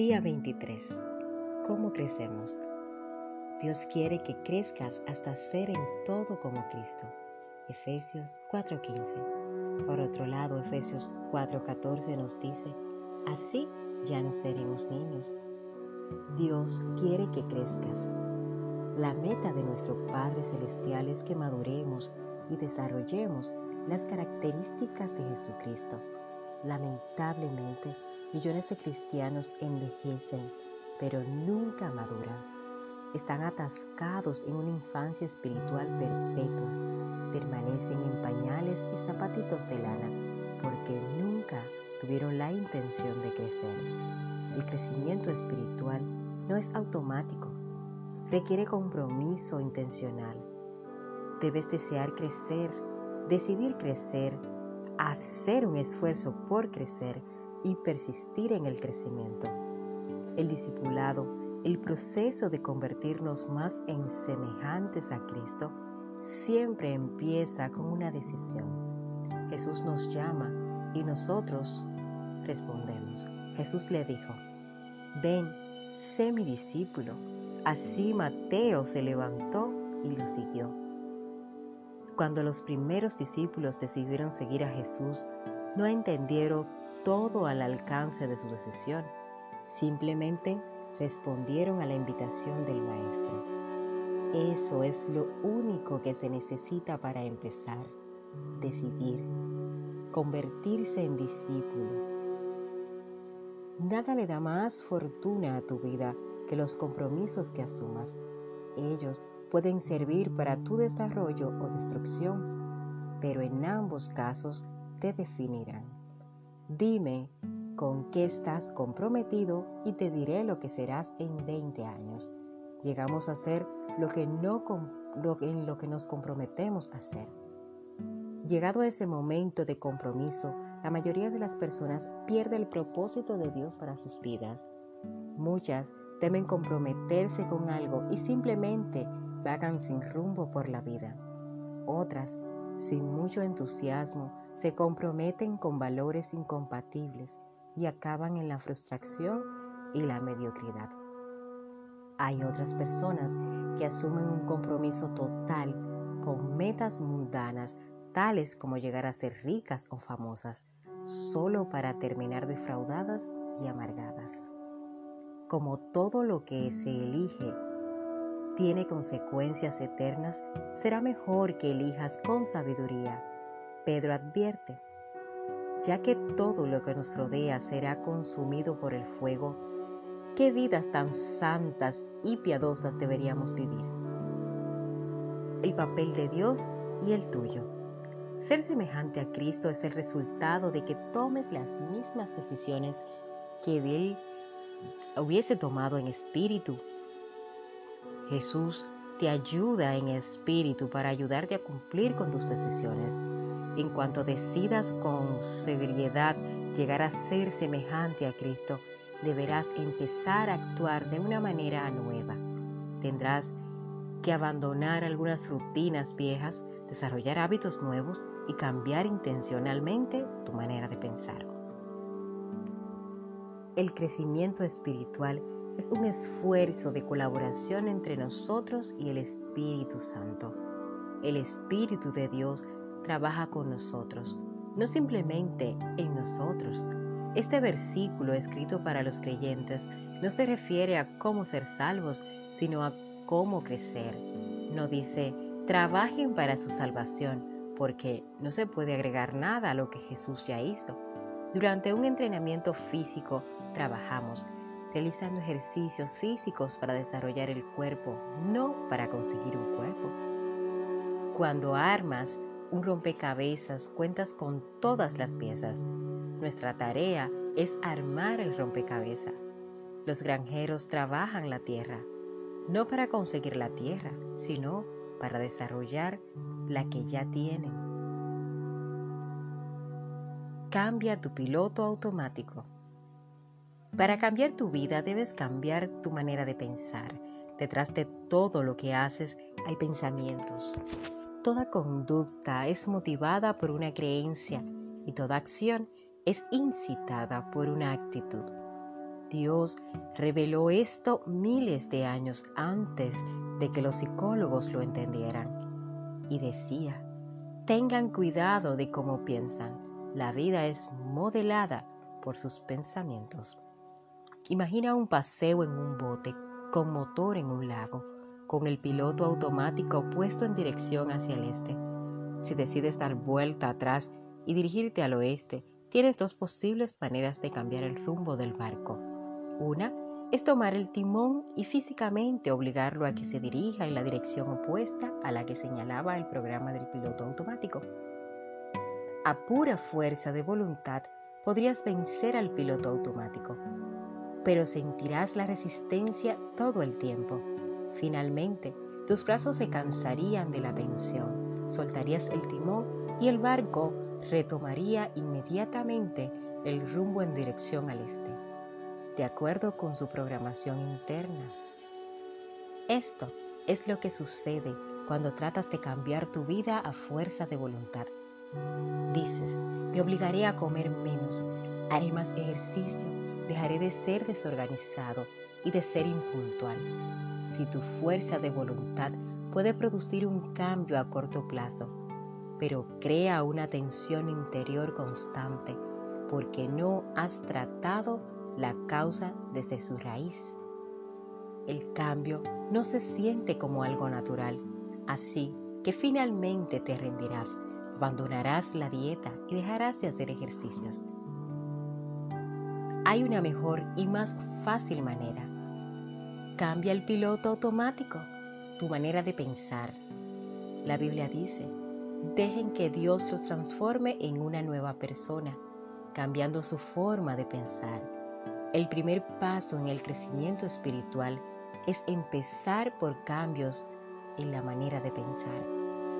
Día 23. ¿Cómo crecemos? Dios quiere que crezcas hasta ser en todo como Cristo. Efesios 4:15. Por otro lado, Efesios 4:14 nos dice, así ya no seremos niños. Dios quiere que crezcas. La meta de nuestro Padre Celestial es que maduremos y desarrollemos las características de Jesucristo. Lamentablemente, millones de cristianos envejecen, pero nunca maduran. Están atascados en una infancia espiritual perpetua. Permanecen en pañales y zapatitos de lana porque nunca tuvieron la intención de crecer. El crecimiento espiritual no es automático. Requiere compromiso intencional. Debes desear crecer decidir crecer, hacer un esfuerzo por crecer y persistir en el crecimiento. El discipulado, el proceso de convertirnos más en semejantes a Cristo, siempre empieza con una decisión. Jesús nos llama y nosotros respondemos. Jesús le dijo, ven, sé mi discípulo. Así Mateo se levantó y lo siguió. Cuando los primeros discípulos decidieron seguir a Jesús, no entendieron todo al alcance de su decisión, simplemente respondieron a la invitación del Maestro. Eso es lo único que se necesita para empezar, decidir, convertirse en discípulo. Nada le da más fortuna a tu vida que los compromisos que asumas. Ellos pueden servir para tu desarrollo o destrucción, pero en ambos casos te definirán. Dime con qué estás comprometido y te diré lo que serás en 20 años. Llegamos a ser lo que no en lo que nos comprometemos a ser. Llegado a ese momento de compromiso, la mayoría de las personas pierde el propósito de Dios para sus vidas. Muchas temen comprometerse con algo y simplemente vagan sin rumbo por la vida. Otras, sin mucho entusiasmo, se comprometen con valores incompatibles y acaban en la frustración y la mediocridad. Hay otras personas que asumen un compromiso total con metas mundanas, tales como llegar a ser ricas o famosas, solo para terminar defraudadas y amargadas. Como todo lo que se elige tiene consecuencias eternas, será mejor que elijas con sabiduría. Pedro advierte, ya que todo lo que nos rodea será consumido por el fuego, ¿qué vidas tan santas y piadosas deberíamos vivir? El papel de Dios y el tuyo. Ser semejante a Cristo es el resultado de que tomes las mismas decisiones que Él hubiese tomado en espíritu Jesús te ayuda en espíritu para ayudarte a cumplir con tus decisiones. En cuanto decidas con severidad llegar a ser semejante a Cristo, deberás empezar a actuar de una manera nueva. Tendrás que abandonar algunas rutinas viejas, desarrollar hábitos nuevos y cambiar intencionalmente tu manera de pensar. El crecimiento espiritual es un esfuerzo de colaboración entre nosotros y el Espíritu Santo. El Espíritu de Dios trabaja con nosotros, no simplemente en nosotros. Este versículo escrito para los creyentes no se refiere a cómo ser salvos, sino a cómo crecer. No dice, trabajen para su salvación, porque no se puede agregar nada a lo que Jesús ya hizo. Durante un entrenamiento físico trabajamos, realizando ejercicios físicos para desarrollar el cuerpo, no para conseguir un cuerpo. Cuando armas un rompecabezas, cuentas con todas las piezas. Nuestra tarea es armar el rompecabezas. Los granjeros trabajan la tierra, no para conseguir la tierra, sino para desarrollar la que ya tienen. Cambia tu piloto automático. Para cambiar tu vida debes cambiar tu manera de pensar. Detrás de todo lo que haces hay pensamientos. Toda conducta es motivada por una creencia y toda acción es incitada por una actitud. Dios reveló esto miles de años antes de que los psicólogos lo entendieran. Y decía, tengan cuidado de cómo piensan. La vida es modelada por sus pensamientos. Imagina un paseo en un bote con motor en un lago, con el piloto automático puesto en dirección hacia el este. Si decides dar vuelta atrás y dirigirte al oeste, tienes dos posibles maneras de cambiar el rumbo del barco. Una es tomar el timón y físicamente obligarlo a que se dirija en la dirección opuesta a la que señalaba el programa del piloto automático. A pura fuerza de voluntad podrías vencer al piloto automático, pero sentirás la resistencia todo el tiempo. Finalmente, tus brazos se cansarían de la tensión, soltarías el timón y el barco retomaría inmediatamente el rumbo en dirección al este, de acuerdo con su programación interna. Esto es lo que sucede cuando tratas de cambiar tu vida a fuerza de voluntad. Dices, me obligaré a comer menos, haré más ejercicio, dejaré de ser desorganizado y de ser impuntual. Si tu fuerza de voluntad puede producir un cambio a corto plazo, pero crea una tensión interior constante porque no has tratado la causa desde su raíz. El cambio no se siente como algo natural, así que finalmente te rendirás, abandonarás la dieta y dejarás de hacer ejercicios. Hay una mejor y más fácil manera. Cambia el piloto automático, tu manera de pensar. La Biblia dice, Dejen que Dios los transforme en una nueva persona, cambiando su forma de pensar. El primer paso en el crecimiento espiritual es empezar por cambios en la manera de pensar.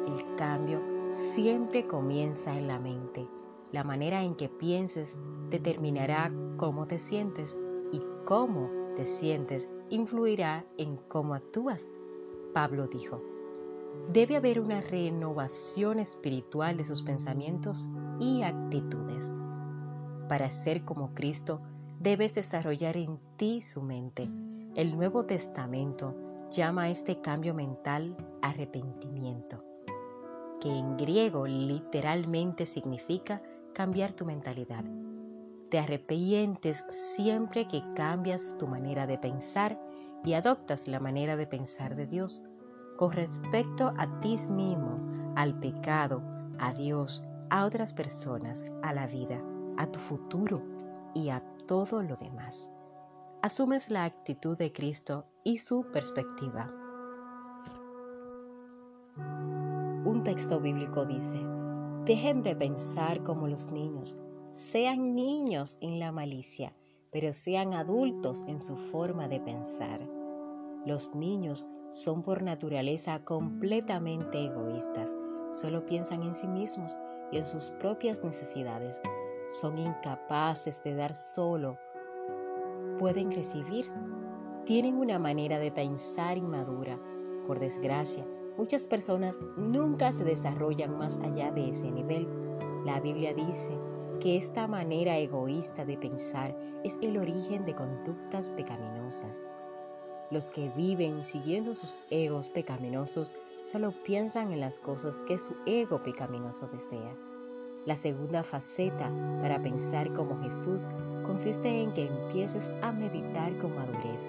El cambio siempre comienza en la mente. La manera en que pienses determinará cómo te sientes y cómo te sientes influirá en cómo actúas. Pablo dijo, debe haber una renovación espiritual de sus pensamientos y actitudes. Para ser como Cristo, debes desarrollar en ti su mente. El Nuevo Testamento llama a este cambio mental arrepentimiento, que en griego literalmente significa cambiar tu mentalidad. Te arrepientes siempre que cambias tu manera de pensar y adoptas la manera de pensar de Dios con respecto a ti mismo, al pecado, a Dios, a otras personas, a la vida, a tu futuro y a todo lo demás. Asumes la actitud de Cristo y su perspectiva. Un texto bíblico dice, dejen de pensar como los niños, sean niños en la malicia, pero sean adultos en su forma de pensar. Los niños son por naturaleza completamente egoístas, solo piensan en sí mismos y en sus propias necesidades. Son incapaces de dar solo, pueden recibir. Tienen una manera de pensar inmadura. Por desgracia, muchas personas nunca se desarrollan más allá de ese nivel. La Biblia dice que esta manera egoísta de pensar es el origen de conductas pecaminosas. Los que viven siguiendo sus egos pecaminosos solo piensan en las cosas que su ego pecaminoso desea. La segunda faceta para pensar como Jesús consiste en que empieces a meditar con madurez,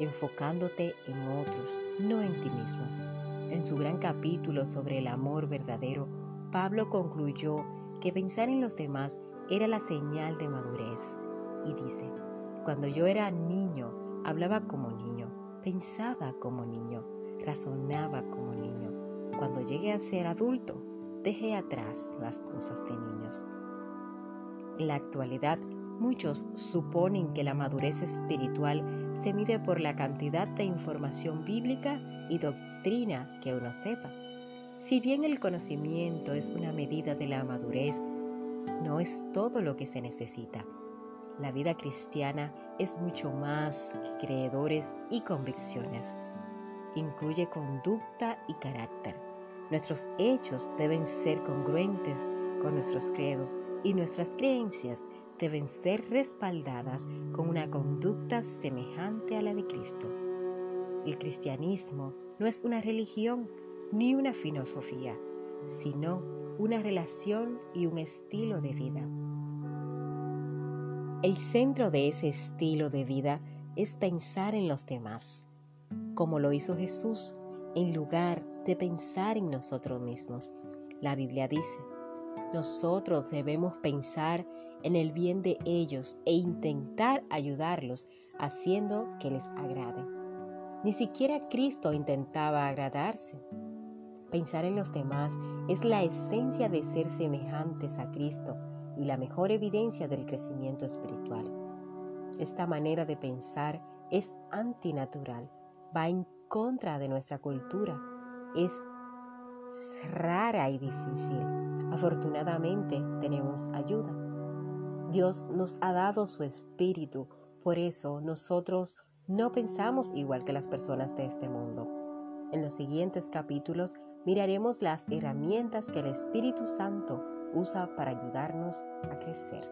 enfocándote en otros, no en ti mismo. En su gran capítulo sobre el amor verdadero, Pablo concluyó que pensar en los demás era la señal de madurez. Y dice, cuando yo era niño, hablaba como niño, pensaba como niño, razonaba como niño. Cuando llegué a ser adulto, dejé atrás las cosas de niños. En la actualidad, muchos suponen que la madurez espiritual se mide por la cantidad de información bíblica y doctrina que uno sepa. Si bien el conocimiento es una medida de la madurez, no es todo lo que se necesita. La vida cristiana es mucho más que creedores y convicciones. Incluye conducta y carácter. Nuestros hechos deben ser congruentes con nuestros credos y nuestras creencias deben ser respaldadas con una conducta semejante a la de Cristo. El cristianismo no es una religión ni una filosofía, sino una relación y un estilo de vida. El centro de ese estilo de vida es pensar en los demás, como lo hizo Jesús, en lugar de pensar en nosotros mismos. La Biblia dice, nosotros debemos pensar en el bien de ellos e intentar ayudarlos haciendo que les agrade. Ni siquiera Cristo intentaba agradarse. Pensar en los demás es la esencia de ser semejantes a Cristo y la mejor evidencia del crecimiento espiritual. Esta manera de pensar es antinatural, va en contra de nuestra cultura, es rara y difícil. Afortunadamente tenemos ayuda. Dios nos ha dado su espíritu, por eso nosotros no pensamos igual que las personas de este mundo. En los siguientes capítulos miraremos las herramientas que el Espíritu Santo usa para ayudarnos a crecer.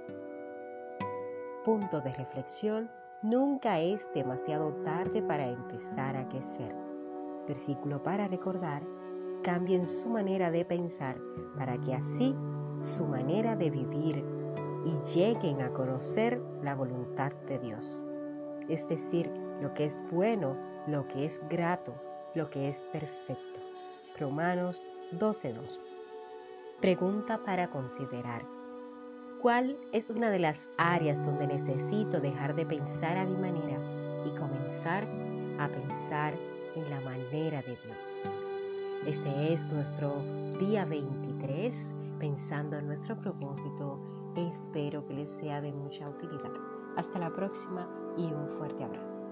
Punto de reflexión, nunca es demasiado tarde para empezar a crecer. Versículo para recordar, cambien su manera de pensar para que así su manera de vivir y lleguen a conocer la voluntad de Dios. Es decir, lo que es bueno, lo que es grato, lo que es perfecto. Romanos 12.2. Pregunta para considerar. ¿Cuál es una de las áreas donde necesito dejar de pensar a mi manera y comenzar a pensar en la manera de Dios? Este es nuestro día 23, pensando en nuestro propósito. Espero que les sea de mucha utilidad. Hasta la próxima y un fuerte abrazo.